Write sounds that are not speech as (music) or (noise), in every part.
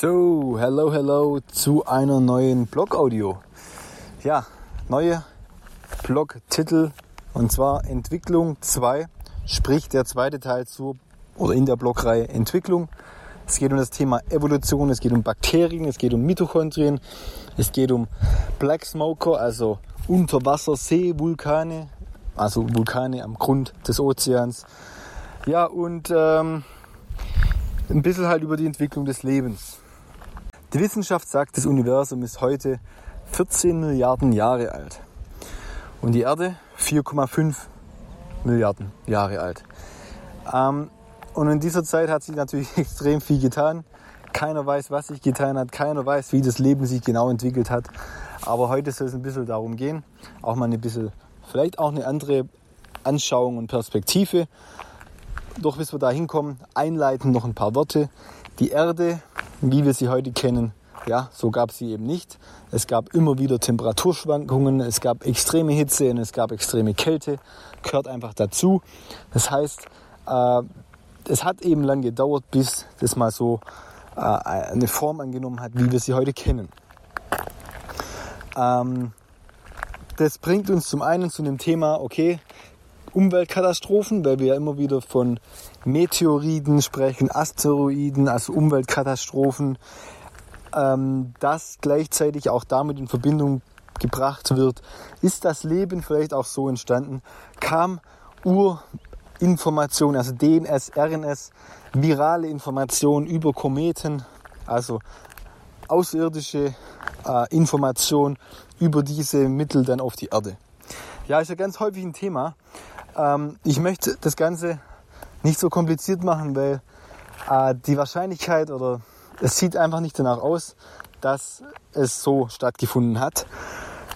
So, hello, hello zu einer neuen Blog-Audio. Ja, neue Blog-Titel und zwar Entwicklung 2, sprich der zweite Teil zu oder in der Blogreihe Entwicklung. Es geht um das Thema Evolution, es geht um Bakterien, es geht um Mitochondrien, es geht um Black Smoker, also Unterwassersee-Vulkane, also Vulkane am Grund des Ozeans. Ja, und ähm, ein bisschen halt über die Entwicklung des Lebens. Die Wissenschaft sagt, das Universum ist heute 14 Milliarden Jahre alt und die Erde 4,5 Milliarden Jahre alt. Ähm, und in dieser Zeit hat sich natürlich (laughs) extrem viel getan. Keiner weiß, was sich getan hat. Keiner weiß, wie das Leben sich genau entwickelt hat. Aber heute soll es ein bisschen darum gehen, auch mal ein bisschen, vielleicht auch eine andere Anschauung und Perspektive. Doch bis wir da hinkommen, einleiten noch ein paar Worte. Die Erde wie wir sie heute kennen, ja, so gab es sie eben nicht. Es gab immer wieder Temperaturschwankungen, es gab extreme Hitze und es gab extreme Kälte, gehört einfach dazu. Das heißt, äh, es hat eben lang gedauert, bis das mal so äh, eine Form angenommen hat, wie wir sie heute kennen. Ähm, das bringt uns zum einen zu dem Thema, okay, Umweltkatastrophen, weil wir ja immer wieder von Meteoriden sprechen, Asteroiden, also Umweltkatastrophen, ähm, das gleichzeitig auch damit in Verbindung gebracht wird. Ist das Leben vielleicht auch so entstanden? Kam Urinformation, also DNS, RNS, virale Information über Kometen, also außerirdische äh, Information über diese Mittel dann auf die Erde. Ja, ist ja ganz häufig ein Thema. Ähm, ich möchte das Ganze nicht so kompliziert machen, weil äh, die Wahrscheinlichkeit oder es sieht einfach nicht danach aus, dass es so stattgefunden hat,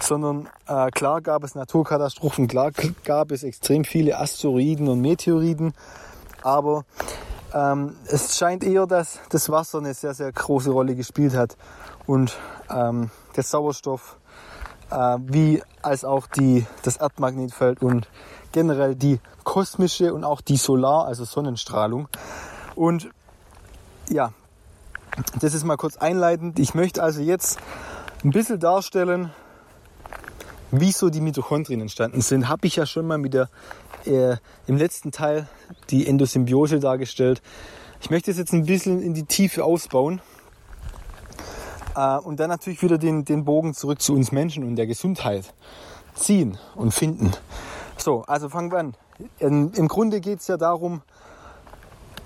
sondern äh, klar gab es Naturkatastrophen, klar gab es extrem viele Asteroiden und Meteoriden, aber ähm, es scheint eher, dass das Wasser eine sehr, sehr große Rolle gespielt hat und ähm, der Sauerstoff, wie als auch die, das Erdmagnetfeld und generell die kosmische und auch die Solar, also Sonnenstrahlung. Und ja, das ist mal kurz einleitend. Ich möchte also jetzt ein bisschen darstellen, wieso die Mitochondrien entstanden sind. Habe ich ja schon mal mit der, äh, im letzten Teil die Endosymbiose dargestellt. Ich möchte es jetzt ein bisschen in die Tiefe ausbauen. Äh, und dann natürlich wieder den, den Bogen zurück zu uns Menschen und der Gesundheit ziehen und finden. So, also fangen wir an. Im Grunde geht es ja darum,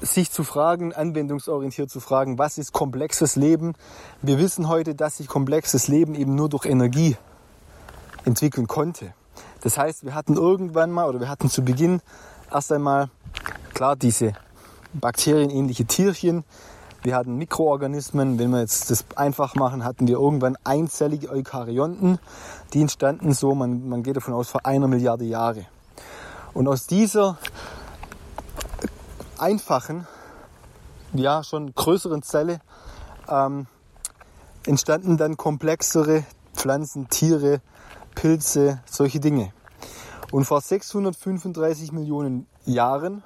sich zu fragen, anwendungsorientiert zu fragen, was ist komplexes Leben? Wir wissen heute, dass sich komplexes Leben eben nur durch Energie entwickeln konnte. Das heißt, wir hatten irgendwann mal oder wir hatten zu Beginn erst einmal, klar, diese bakterienähnliche Tierchen. Wir hatten Mikroorganismen. Wenn wir jetzt das einfach machen, hatten wir irgendwann einzellige Eukaryonten. Die entstanden so, man, man geht davon aus, vor einer Milliarde Jahre. Und aus dieser einfachen, ja schon größeren Zelle ähm, entstanden dann komplexere Pflanzen, Tiere, Pilze, solche Dinge. Und vor 635 Millionen Jahren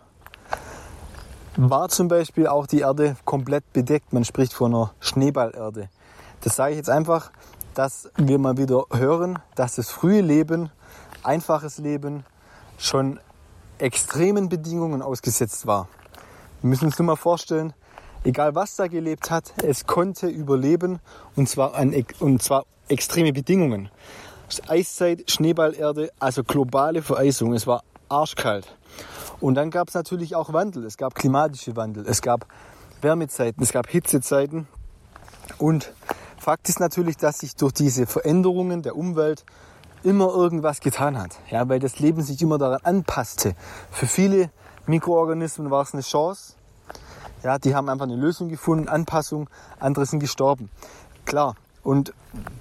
war zum Beispiel auch die Erde komplett bedeckt. Man spricht von einer Schneeballerde. Das sage ich jetzt einfach, dass wir mal wieder hören, dass das frühe Leben, einfaches Leben schon extremen Bedingungen ausgesetzt war. Wir müssen uns nur mal vorstellen, egal was da gelebt hat, es konnte überleben und zwar, an, und zwar extreme Bedingungen. Eiszeit, Schneeballerde, also globale Vereisung. Es war arschkalt. Und dann gab es natürlich auch Wandel. Es gab klimatische Wandel. Es gab Wärmezeiten. Es gab Hitzezeiten. Und Fakt ist natürlich, dass sich durch diese Veränderungen der Umwelt immer irgendwas getan hat. Ja, weil das Leben sich immer daran anpasste. Für viele Mikroorganismen war es eine Chance. Ja, die haben einfach eine Lösung gefunden, Anpassung, andere sind gestorben. Klar. Und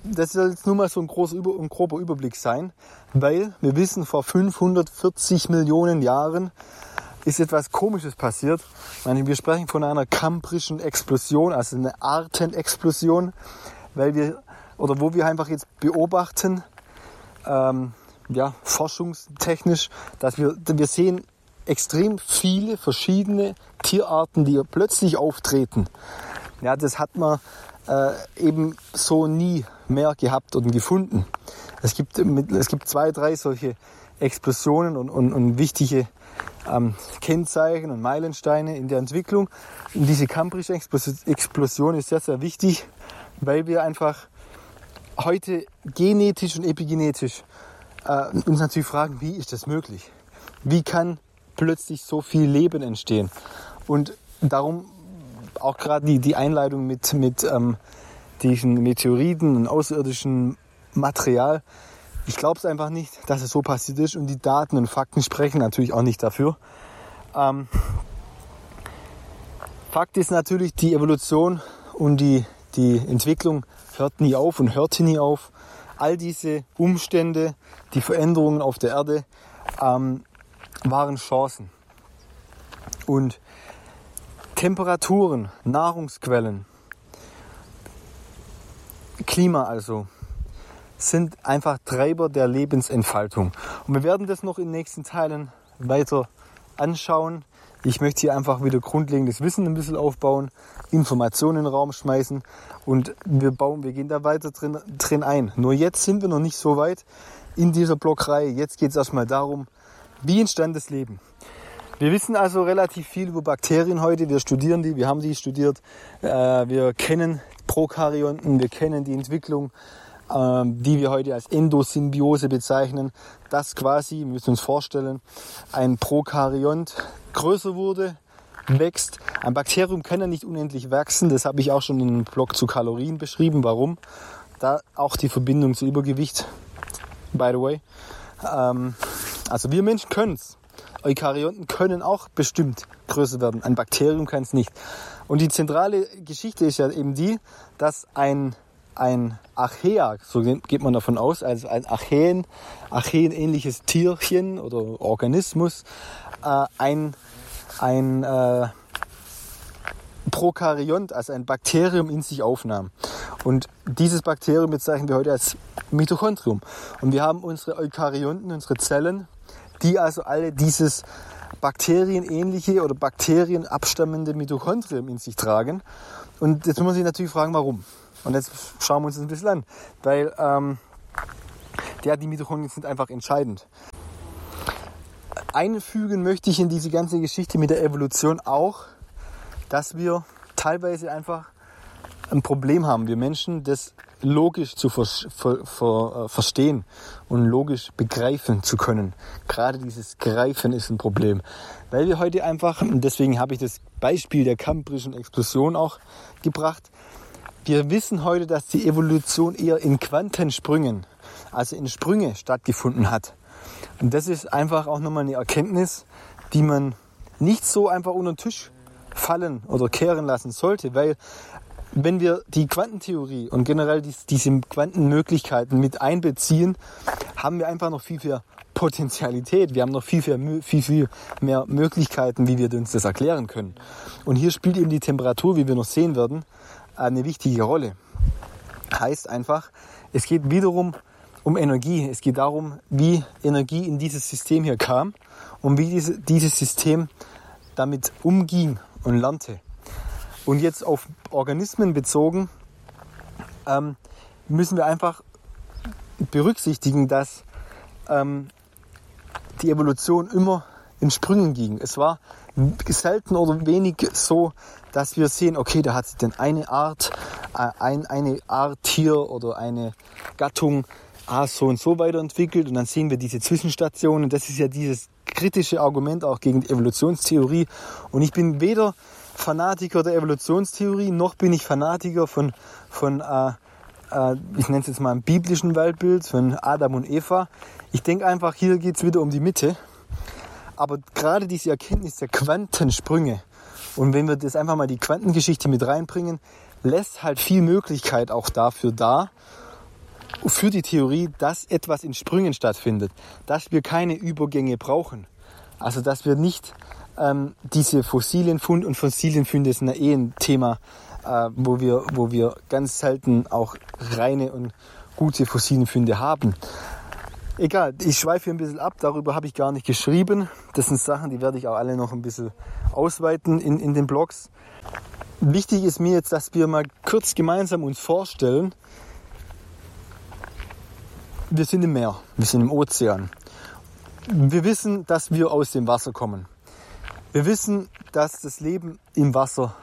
das soll jetzt nur mal so ein, großer, ein grober Überblick sein, weil wir wissen, vor 540 Millionen Jahren ist etwas Komisches passiert. Meine, wir sprechen von einer kambrischen Explosion, also eine Artenexplosion, weil wir oder wo wir einfach jetzt beobachten, ähm, ja, forschungstechnisch, dass wir, wir sehen extrem viele verschiedene Tierarten, die plötzlich auftreten. Ja, das hat man äh, eben so nie mehr gehabt und gefunden. Es gibt, es gibt zwei, drei solche Explosionen und, und, und wichtige ähm, Kennzeichen und Meilensteine in der Entwicklung. Und diese Cambridge Explosion ist sehr, sehr wichtig, weil wir einfach heute genetisch und epigenetisch äh, uns natürlich fragen, wie ist das möglich? Wie kann plötzlich so viel Leben entstehen? Und darum auch gerade die, die Einleitung mit, mit ähm, diesen Meteoriten und außerirdischen Material. Ich glaube es einfach nicht, dass es so passiert ist und die Daten und Fakten sprechen natürlich auch nicht dafür. Ähm, Fakt ist natürlich, die Evolution und die, die Entwicklung hört nie auf und hörte nie auf. All diese Umstände, die Veränderungen auf der Erde ähm, waren Chancen. Und Temperaturen, Nahrungsquellen, Klima also, sind einfach Treiber der Lebensentfaltung. Und wir werden das noch in den nächsten Teilen weiter anschauen. Ich möchte hier einfach wieder grundlegendes Wissen ein bisschen aufbauen, Informationen in den Raum schmeißen und wir bauen, wir gehen da weiter drin, drin ein. Nur jetzt sind wir noch nicht so weit in dieser Blockreihe. Jetzt geht es erstmal darum, wie entstand das Leben? Wir wissen also relativ viel über Bakterien heute. Wir studieren die, wir haben die studiert. Äh, wir kennen Prokaryonten, wir kennen die Entwicklung, ähm, die wir heute als Endosymbiose bezeichnen. Dass quasi, wir müssen uns vorstellen, ein Prokaryont größer wurde, wächst. Ein Bakterium kann ja nicht unendlich wachsen. Das habe ich auch schon in einem Blog zu Kalorien beschrieben. Warum? Da auch die Verbindung zu Übergewicht, by the way. Ähm, also wir Menschen können es. Eukaryoten können auch bestimmt größer werden. Ein Bakterium kann es nicht. Und die zentrale Geschichte ist ja eben die, dass ein, ein Archaea, so geht man davon aus, also ein Archäen, Archäen-ähnliches Tierchen oder Organismus, äh, ein, ein äh, Prokaryont, also ein Bakterium in sich aufnahm. Und dieses Bakterium bezeichnen wir heute als Mitochondrium. Und wir haben unsere Eukaryonten, unsere Zellen, die also alle dieses bakterienähnliche oder bakterienabstammende Mitochondrium in sich tragen. Und jetzt muss man sich natürlich fragen, warum. Und jetzt schauen wir uns das ein bisschen an. Weil ähm, ja, die Mitochondrien sind einfach entscheidend. Einfügen möchte ich in diese ganze Geschichte mit der Evolution auch, dass wir teilweise einfach ein Problem haben, wir Menschen, das logisch zu ver ver ver äh, verstehen und logisch begreifen zu können. Gerade dieses Greifen ist ein Problem, weil wir heute einfach, und deswegen habe ich das Beispiel der Kambrischen Explosion auch gebracht, wir wissen heute, dass die Evolution eher in Quantensprüngen, also in Sprünge stattgefunden hat. Und das ist einfach auch nochmal eine Erkenntnis, die man nicht so einfach unter den Tisch fallen oder kehren lassen sollte, weil wenn wir die Quantentheorie und generell diese Quantenmöglichkeiten mit einbeziehen, haben wir einfach noch viel, viel Potenzialität. Wir haben noch viel, viel, viel, viel mehr Möglichkeiten, wie wir uns das erklären können. Und hier spielt eben die Temperatur, wie wir noch sehen werden, eine wichtige Rolle. Heißt einfach, es geht wiederum um Energie. Es geht darum, wie Energie in dieses System hier kam und wie diese, dieses System damit umging und lernte. Und jetzt auf Organismen bezogen ähm, müssen wir einfach berücksichtigen, dass ähm, die Evolution immer in Sprüngen ging. Es war selten oder wenig so, dass wir sehen, okay, da hat sich denn eine Art, äh, ein, eine Art Tier oder eine Gattung ah, so und so weiterentwickelt und dann sehen wir diese Zwischenstationen. Das ist ja dieses kritische Argument auch gegen die Evolutionstheorie. Und ich bin weder Fanatiker der Evolutionstheorie, noch bin ich Fanatiker von, von äh, äh, ich nenne es jetzt mal ein biblischen Weltbild, von Adam und Eva. Ich denke einfach, hier geht es wieder um die Mitte. Aber gerade diese Erkenntnis der Quantensprünge, und wenn wir das einfach mal die Quantengeschichte mit reinbringen, lässt halt viel Möglichkeit auch dafür da, für die Theorie, dass etwas in Sprüngen stattfindet, dass wir keine Übergänge brauchen. Also dass wir nicht ähm, diese Fossilienfund und Fossilienfunde sind ja eh ein Thema, äh, wo, wir, wo wir ganz selten auch reine und gute Fossilienfunde haben. Egal, ich schweife hier ein bisschen ab, darüber habe ich gar nicht geschrieben. Das sind Sachen, die werde ich auch alle noch ein bisschen ausweiten in, in den Blogs. wichtig ist mir jetzt, dass wir mal kurz gemeinsam uns vorstellen, wir sind im Meer, wir sind im Ozean. Wir wissen, dass wir aus dem Wasser kommen. Wir wissen, dass das Leben im Wasser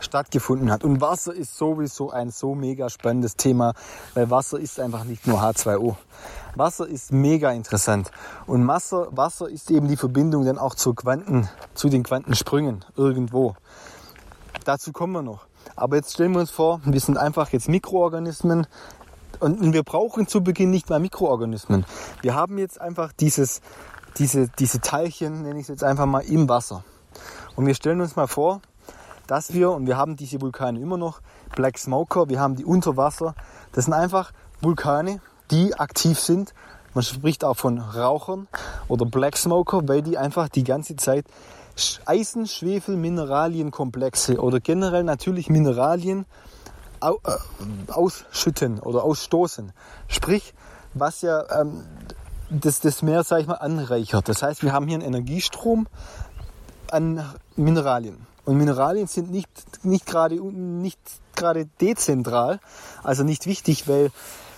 stattgefunden hat. Und Wasser ist sowieso ein so mega spannendes Thema, weil Wasser ist einfach nicht nur H2O. Wasser ist mega interessant. Und Wasser, Wasser ist eben die Verbindung dann auch zu Quanten, zu den Quantensprüngen irgendwo. Dazu kommen wir noch. Aber jetzt stellen wir uns vor, wir sind einfach jetzt Mikroorganismen und wir brauchen zu Beginn nicht mal Mikroorganismen. Wir haben jetzt einfach dieses, diese, diese Teilchen, nenne ich es jetzt einfach mal, im Wasser. Und wir stellen uns mal vor, dass wir, und wir haben diese Vulkane immer noch, Black Smoker, wir haben die unter Wasser. Das sind einfach Vulkane, die aktiv sind. Man spricht auch von Rauchern oder Black Smoker, weil die einfach die ganze Zeit Eisen, Schwefel, Mineralienkomplexe oder generell natürlich Mineralien äh, ausschütten oder ausstoßen. Sprich, was ja ähm, das, das Meer, sag ich mal, anreichert. Das heißt, wir haben hier einen Energiestrom an Mineralien. Und Mineralien sind nicht, nicht gerade nicht gerade dezentral, also nicht wichtig, weil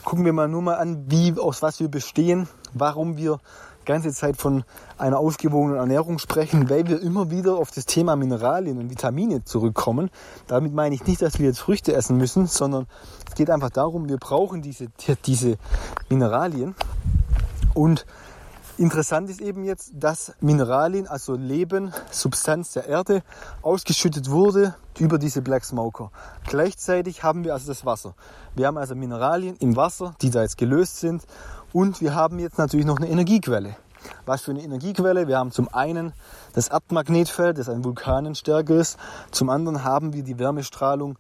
gucken wir mal nur mal an, wie aus was wir bestehen, warum wir ganze Zeit von einer ausgewogenen Ernährung sprechen, weil wir immer wieder auf das Thema Mineralien und Vitamine zurückkommen. Damit meine ich nicht, dass wir jetzt Früchte essen müssen, sondern es geht einfach darum, wir brauchen diese, diese Mineralien und Interessant ist eben jetzt, dass Mineralien, also Leben, Substanz der Erde, ausgeschüttet wurde über diese Black Smoker. Gleichzeitig haben wir also das Wasser. Wir haben also Mineralien im Wasser, die da jetzt gelöst sind. Und wir haben jetzt natürlich noch eine Energiequelle. Was für eine Energiequelle? Wir haben zum einen das Erdmagnetfeld, das ein Vulkanenstärke ist. Zum anderen haben wir die Wärmestrahlung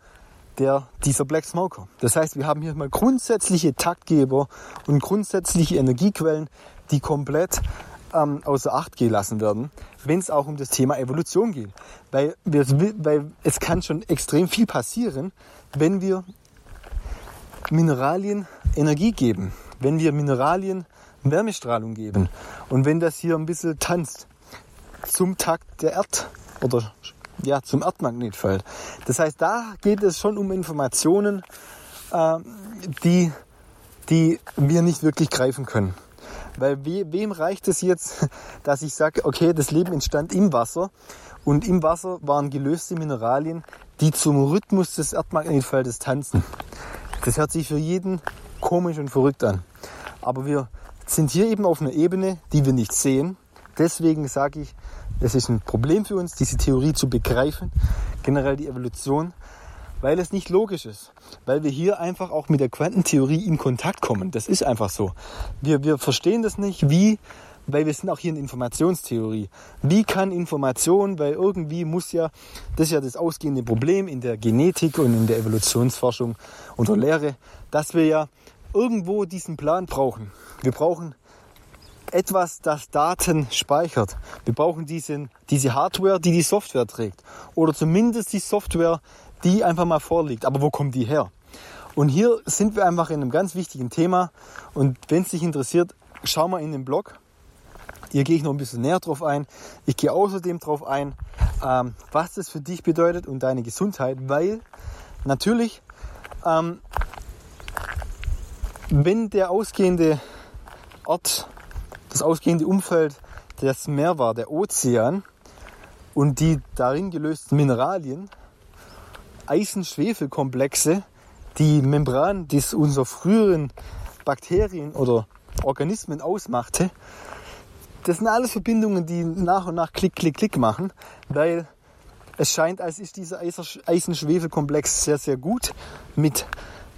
der, dieser Black Smoker. Das heißt, wir haben hier mal grundsätzliche Taktgeber und grundsätzliche Energiequellen, die komplett ähm, außer Acht gelassen werden, wenn es auch um das Thema Evolution geht. Weil, wir, weil es kann schon extrem viel passieren, wenn wir Mineralien Energie geben, wenn wir Mineralien Wärmestrahlung geben und wenn das hier ein bisschen tanzt zum Takt der Erd oder ja, zum Erdmagnetfeld. Das heißt, da geht es schon um Informationen, äh, die, die wir nicht wirklich greifen können. Weil we, wem reicht es jetzt, (laughs) dass ich sage, okay, das Leben entstand im Wasser und im Wasser waren gelöste Mineralien, die zum Rhythmus des Erdmagnetfeldes tanzen. Das hört sich für jeden komisch und verrückt an. Aber wir sind hier eben auf einer Ebene, die wir nicht sehen. Deswegen sage ich, es ist ein Problem für uns, diese Theorie zu begreifen, generell die Evolution, weil es nicht logisch ist. Weil wir hier einfach auch mit der Quantentheorie in Kontakt kommen. Das ist einfach so. Wir, wir verstehen das nicht, wie, weil wir sind auch hier in Informationstheorie. Wie kann Information, weil irgendwie muss ja, das ist ja das ausgehende Problem in der Genetik und in der Evolutionsforschung und der Lehre, dass wir ja irgendwo diesen Plan brauchen. Wir brauchen etwas, das Daten speichert. Wir brauchen diesen, diese Hardware, die die Software trägt. Oder zumindest die Software, die einfach mal vorliegt. Aber wo kommt die her? Und hier sind wir einfach in einem ganz wichtigen Thema. Und wenn es dich interessiert, schau mal in den Blog. Hier gehe ich noch ein bisschen näher drauf ein. Ich gehe außerdem drauf ein, ähm, was das für dich bedeutet und deine Gesundheit, weil natürlich, ähm, wenn der ausgehende Ort, das ausgehende Umfeld das Meer war, der Ozean und die darin gelösten Mineralien, Eisen-Schwefel-Komplexe, die Membran, die es unserer früheren Bakterien oder Organismen ausmachte, das sind alles Verbindungen, die nach und nach Klick, Klick, Klick machen, weil es scheint, als ist dieser Eisen-Schwefel-Komplex sehr, sehr gut mit,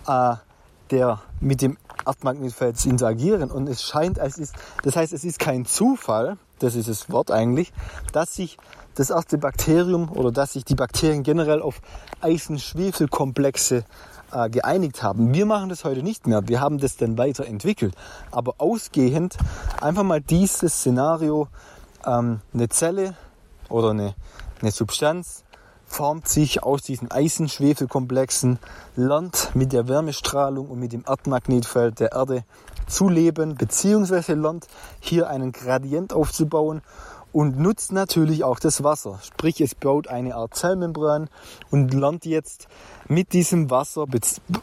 äh, der, mit dem Erdmagnetfeld zu interagieren. Und es scheint, als ist, das heißt, es ist kein Zufall, das ist das Wort eigentlich, dass sich das erste Bakterium oder dass sich die Bakterien generell auf Eisen-Schwefel-Komplexe äh, geeinigt haben. Wir machen das heute nicht mehr. Wir haben das dann weiterentwickelt. Aber ausgehend einfach mal dieses Szenario, ähm, eine Zelle oder eine, eine Substanz formt sich aus diesen Eisen-Schwefel-Komplexen, lernt mit der Wärmestrahlung und mit dem Erdmagnetfeld der Erde zu leben, beziehungsweise lernt hier einen Gradient aufzubauen und nutzt natürlich auch das Wasser. Sprich, es baut eine Art Zellmembran und lernt jetzt mit diesem Wasser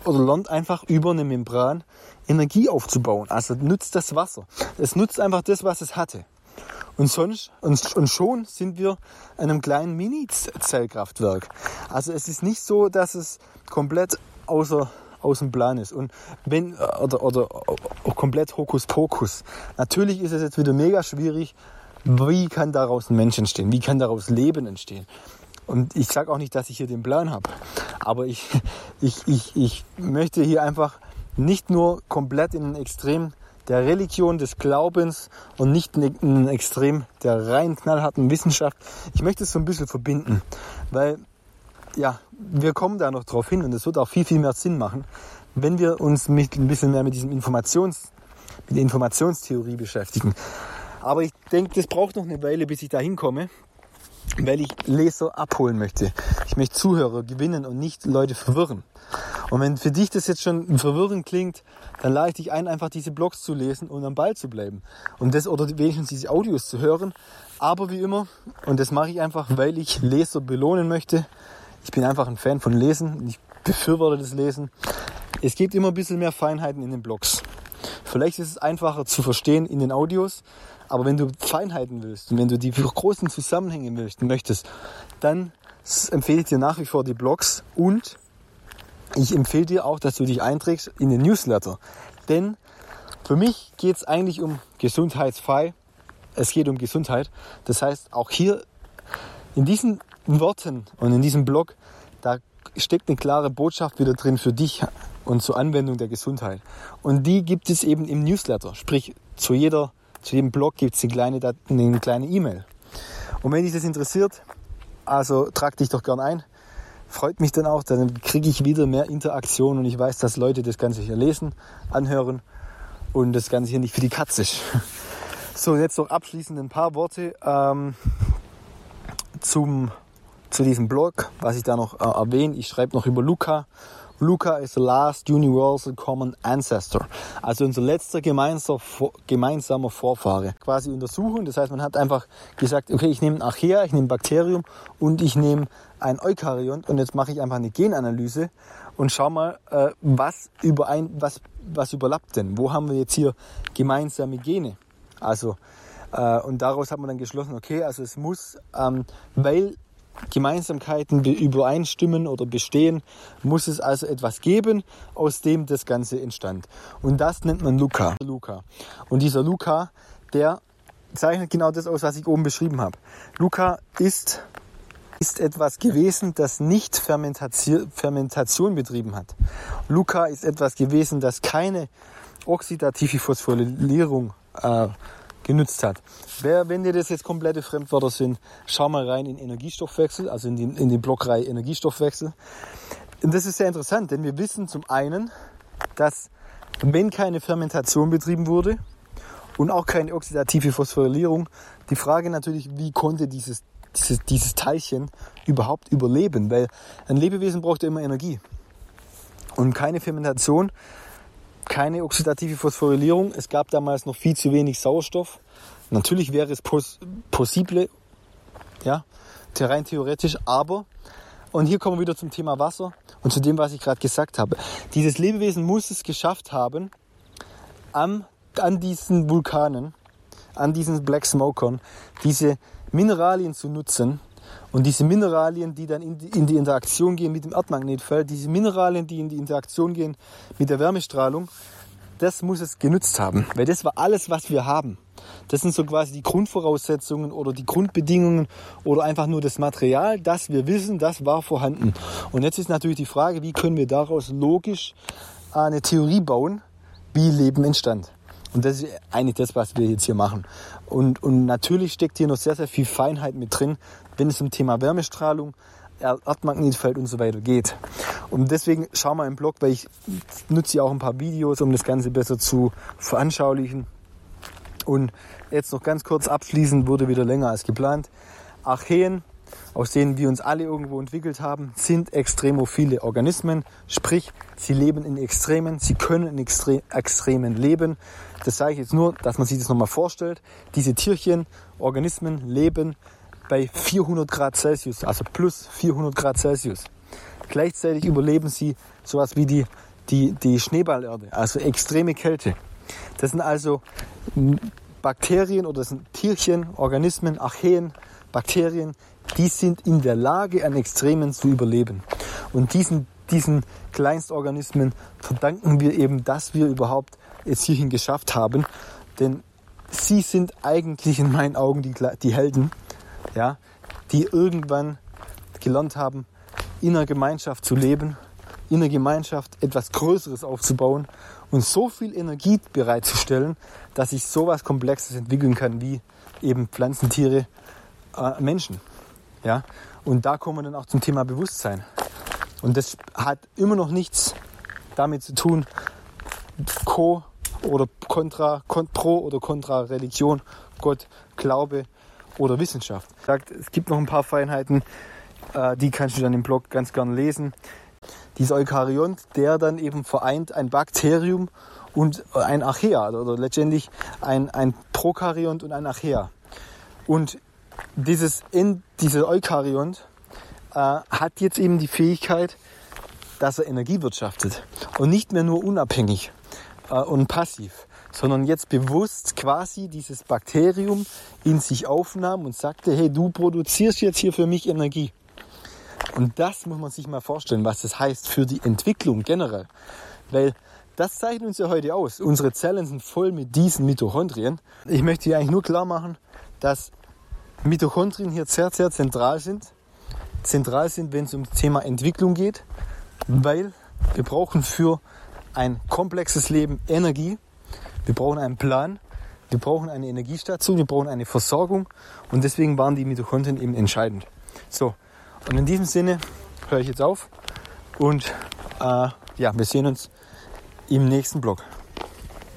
oder lernt einfach über eine Membran Energie aufzubauen. Also nutzt das Wasser. Es nutzt einfach das, was es hatte. Und sonst, und, und schon sind wir an einem kleinen Mini-Zellkraftwerk. Also es ist nicht so, dass es komplett außer, aus dem Plan ist. Und wenn, oder, oder, komplett Hokuspokus. Natürlich ist es jetzt wieder mega schwierig, wie kann daraus ein Mensch entstehen? Wie kann daraus Leben entstehen? Und ich sage auch nicht, dass ich hier den Plan habe. Aber ich, ich, ich, ich möchte hier einfach nicht nur komplett in ein Extrem der Religion, des Glaubens und nicht in ein Extrem der rein knallharten Wissenschaft. Ich möchte es so ein bisschen verbinden, weil ja, wir kommen da noch drauf hin und es wird auch viel, viel mehr Sinn machen, wenn wir uns mit, ein bisschen mehr mit diesem Informations, mit der Informationstheorie beschäftigen. Aber ich denke, das braucht noch eine Weile, bis ich da hinkomme, weil ich Leser abholen möchte. Ich möchte Zuhörer gewinnen und nicht Leute verwirren. Und wenn für dich das jetzt schon verwirrend klingt, dann lade ich dich ein, einfach diese Blogs zu lesen und am Ball zu bleiben. Und das oder wenigstens diese Audios zu hören. Aber wie immer, und das mache ich einfach, weil ich Leser belohnen möchte. Ich bin einfach ein Fan von Lesen. Ich befürworte das Lesen. Es gibt immer ein bisschen mehr Feinheiten in den Blogs. Vielleicht ist es einfacher zu verstehen in den Audios, aber wenn du Feinheiten willst und wenn du die großen Zusammenhänge möchtest, dann empfehle ich dir nach wie vor die Blogs und ich empfehle dir auch, dass du dich einträgst in den Newsletter. Denn für mich geht es eigentlich um gesundheitsfrei. Es geht um Gesundheit. Das heißt, auch hier in diesen Worten und in diesem Blog, da steckt eine klare Botschaft wieder drin für dich und zur Anwendung der Gesundheit. Und die gibt es eben im Newsletter. Sprich, zu, jeder, zu jedem Blog gibt es eine kleine eine kleine E-Mail. Und wenn dich das interessiert, also trag dich doch gern ein. Freut mich dann auch, dann kriege ich wieder mehr Interaktion und ich weiß, dass Leute das Ganze hier lesen, anhören und das Ganze hier nicht für die Katze ist. (laughs) So, jetzt noch abschließend ein paar Worte ähm, zum, zu diesem Blog, was ich da noch äh, erwähne. Ich schreibe noch über Luca Luca is the last universal common ancestor. Also unser letzter gemeinsamer Vorfahre. Quasi Untersuchung. Das heißt, man hat einfach gesagt, okay, ich nehme ein Archaea, ich nehme ein Bakterium und ich nehme ein Eukaryont und jetzt mache ich einfach eine Genanalyse und schau mal, äh, was, überein, was, was überlappt denn? Wo haben wir jetzt hier gemeinsame Gene? Also, äh, und daraus hat man dann geschlossen, okay, also es muss, ähm, weil Gemeinsamkeiten übereinstimmen oder bestehen, muss es also etwas geben, aus dem das Ganze entstand. Und das nennt man Luca. Luca. Und dieser Luca, der zeichnet genau das aus, was ich oben beschrieben habe. Luca ist, ist etwas gewesen, das nicht Fermentation betrieben hat. Luca ist etwas gewesen, das keine oxidative Phosphorylierung äh, genutzt hat. Wer, wenn dir das jetzt komplette Fremdwörter sind, schau mal rein in Energiestoffwechsel, also in, die, in die Blockreihe Energiestoffwechsel. Und das ist sehr interessant, denn wir wissen zum einen, dass wenn keine Fermentation betrieben wurde und auch keine oxidative Phosphorylierung, die Frage natürlich, wie konnte dieses, dieses, dieses Teilchen überhaupt überleben? Weil ein Lebewesen braucht ja immer Energie. Und keine Fermentation keine oxidative Phosphorylierung. Es gab damals noch viel zu wenig Sauerstoff. Natürlich wäre es pos possible, ja, rein theoretisch, aber, und hier kommen wir wieder zum Thema Wasser und zu dem, was ich gerade gesagt habe. Dieses Lebewesen muss es geschafft haben, am, an diesen Vulkanen, an diesen Black Smokern, diese Mineralien zu nutzen, und diese Mineralien, die dann in die, in die Interaktion gehen mit dem Erdmagnetfeld, diese Mineralien, die in die Interaktion gehen mit der Wärmestrahlung, das muss es genutzt haben. Weil das war alles, was wir haben. Das sind so quasi die Grundvoraussetzungen oder die Grundbedingungen oder einfach nur das Material, das wir wissen, das war vorhanden. Und jetzt ist natürlich die Frage, wie können wir daraus logisch eine Theorie bauen, wie Leben entstand. Und das ist eigentlich das, was wir jetzt hier machen. Und, und natürlich steckt hier noch sehr, sehr viel Feinheit mit drin, wenn es um Thema Wärmestrahlung, Erdmagnetfeld und so weiter geht. Und deswegen schau mal im Blog, weil ich nutze ja auch ein paar Videos, um das Ganze besser zu veranschaulichen. Und jetzt noch ganz kurz abschließend, wurde wieder länger als geplant. Archeen aus denen wir uns alle irgendwo entwickelt haben, sind extremophile Organismen. Sprich, sie leben in Extremen, sie können in Extre Extremen leben. Das sage ich jetzt nur, dass man sich das nochmal vorstellt. Diese Tierchen, Organismen leben bei 400 Grad Celsius, also plus 400 Grad Celsius. Gleichzeitig überleben sie sowas wie die, die, die Schneeballerde, also extreme Kälte. Das sind also Bakterien oder das sind Tierchen, Organismen, Archeen, Bakterien, die sind in der Lage, an Extremen zu überleben. Und diesen, diesen Kleinstorganismen verdanken wir eben, dass wir überhaupt es hierhin geschafft haben. Denn sie sind eigentlich in meinen Augen die, die Helden, ja, die irgendwann gelernt haben, in einer Gemeinschaft zu leben, in einer Gemeinschaft etwas Größeres aufzubauen und so viel Energie bereitzustellen, dass sich sowas Komplexes entwickeln kann wie eben Pflanzen, Tiere, äh, Menschen. Ja? Und da kommen wir dann auch zum Thema Bewusstsein. Und das hat immer noch nichts damit zu tun, co oder contra, pro oder contra Religion, Gott, Glaube oder Wissenschaft. Es gibt noch ein paar Feinheiten, äh, die kannst du dann im Blog ganz gern lesen. Dieser Eukaryont, der dann eben vereint ein Bakterium und ein Archaea oder letztendlich ein, ein Prokaryont und ein Archaea. Und dieses in dieser Eukaryont äh, hat jetzt eben die Fähigkeit, dass er Energie wirtschaftet und nicht mehr nur unabhängig äh, und passiv, sondern jetzt bewusst quasi dieses Bakterium in sich aufnahm und sagte, hey, du produzierst jetzt hier für mich Energie. Und das muss man sich mal vorstellen, was das heißt für die Entwicklung generell. Weil das zeichnet uns ja heute aus. Unsere Zellen sind voll mit diesen Mitochondrien. Ich möchte hier eigentlich nur klar machen, dass Mitochondrien hier sehr, sehr zentral sind. Zentral sind, wenn es um das Thema Entwicklung geht, weil wir brauchen für ein komplexes Leben Energie. Wir brauchen einen Plan. Wir brauchen eine Energiestation. Wir brauchen eine Versorgung. Und deswegen waren die Mitochondrien eben entscheidend. So. Und in diesem Sinne höre ich jetzt auf. Und äh, ja, wir sehen uns im nächsten Blog.